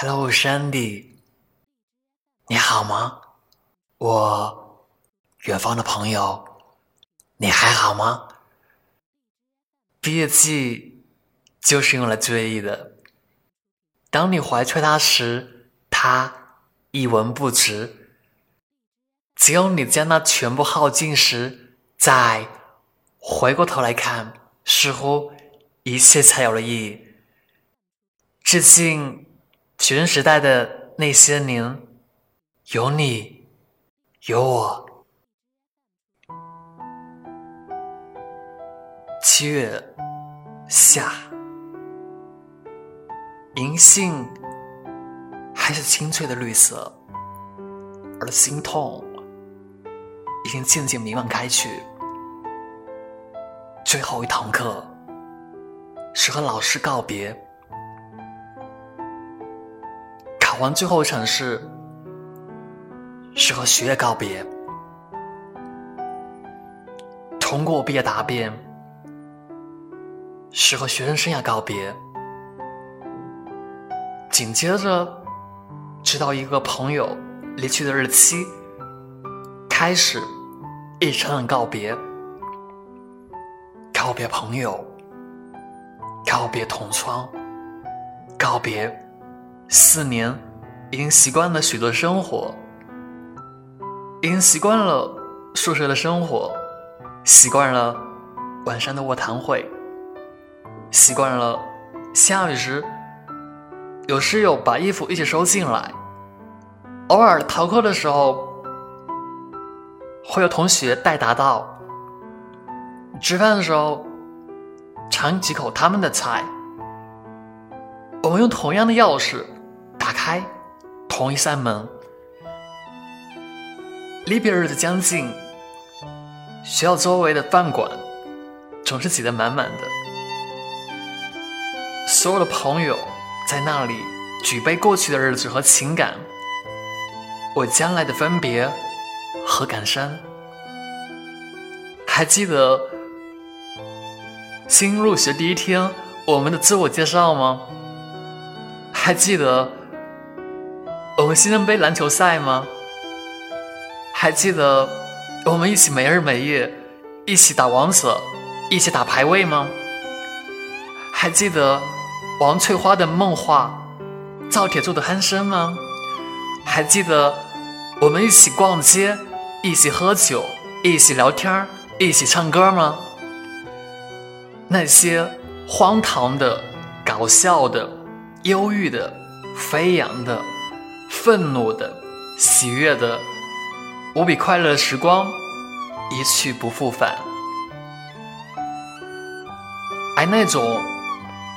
Hello，山迪，你好吗？我远方的朋友，你还好吗？毕业季就是用来追忆的。当你怀揣它时，它一文不值；只有你将它全部耗尽时，再回过头来看，似乎一切才有了意义。致敬学生时代的那些年，有你，有我。七月夏，银杏还是清脆的绿色，而心痛已经渐渐弥漫开去。最后一堂课是和老师告别，完最后一场是是和学业告别，通过毕业答辩是和学生生涯告别，紧接着知道一个朋友离去的日期，开始一场场告别。告别朋友，告别同窗，告别四年已经习惯了许多生活，已经习惯了宿舍的生活，习惯了晚上的卧谈会，习惯了下雨时有室友把衣服一起收进来，偶尔逃课的时候会有同学带答到。吃饭的时候，尝几口他们的菜。我们用同样的钥匙打开同一扇门。离别日的将近，学校周围的饭馆总是挤得满满的，所有的朋友在那里举杯过去的日子和情感，我将来的分别和感伤。还记得。新入学第一天，我们的自我介绍吗？还记得我们新生杯篮球赛吗？还记得我们一起没日没夜，一起打王者，一起打排位吗？还记得王翠花的梦话，赵铁柱的鼾声吗？还记得我们一起逛街，一起喝酒，一起聊天一起唱歌吗？那些荒唐的、搞笑的、忧郁的、飞扬的、愤怒的、喜悦的、无比快乐的时光，一去不复返。而那种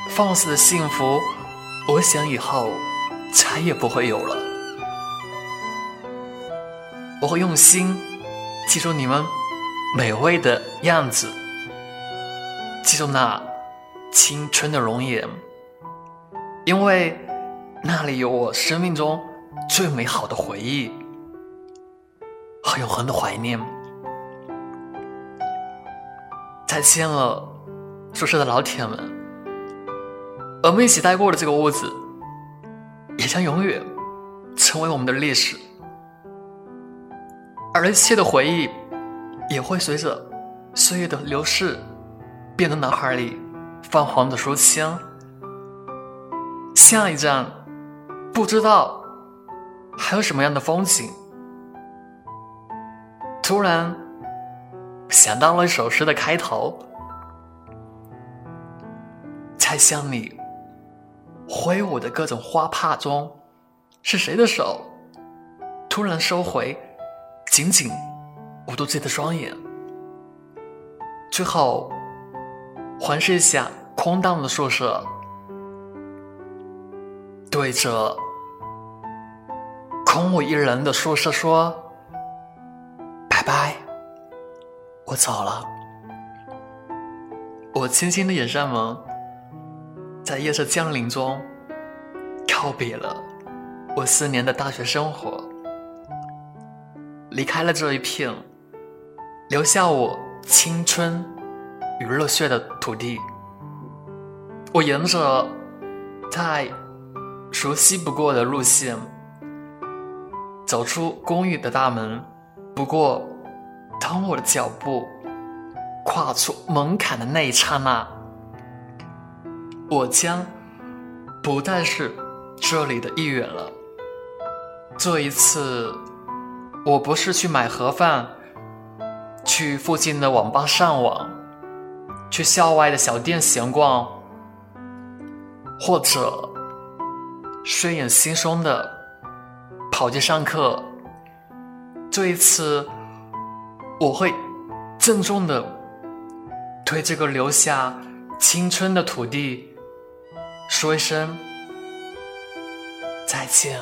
放肆的幸福，我想以后再也不会有了。我会用心记住你们美味的样子。记住那青春的容颜，因为那里有我生命中最美好的回忆和永恒的怀念。再见了，宿舍的老铁们，我们一起待过的这个屋子，也将永远成为我们的历史，而一切的回忆也会随着岁月的流逝。变得脑海里泛黄的书签，下一站不知道还有什么样的风景。突然想到了一首诗的开头，在向你挥舞的各种花帕中，是谁的手突然收回，紧紧捂住自己的双眼，最后。环视一下空荡的宿舍，对着空无一人的宿舍说：“拜拜，我走了。”我轻轻的掩上门，在夜色降临中告别了我四年的大学生活，离开了这一片，留下我青春。与热血的土地，我沿着在熟悉不过的路线。走出公寓的大门，不过，当我的脚步跨出门槛的那一刹那，我将不再是这里的一员了。这一次，我不是去买盒饭，去附近的网吧上网，去校外的小店闲逛，或者睡眼惺忪的。跑去上课，这一次我会郑重的对这个留下青春的土地说一声再见，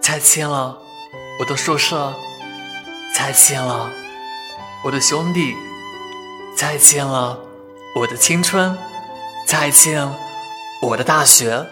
再见了，我的宿舍，再见了，我的兄弟，再见了，我的青春，再见，我的大学。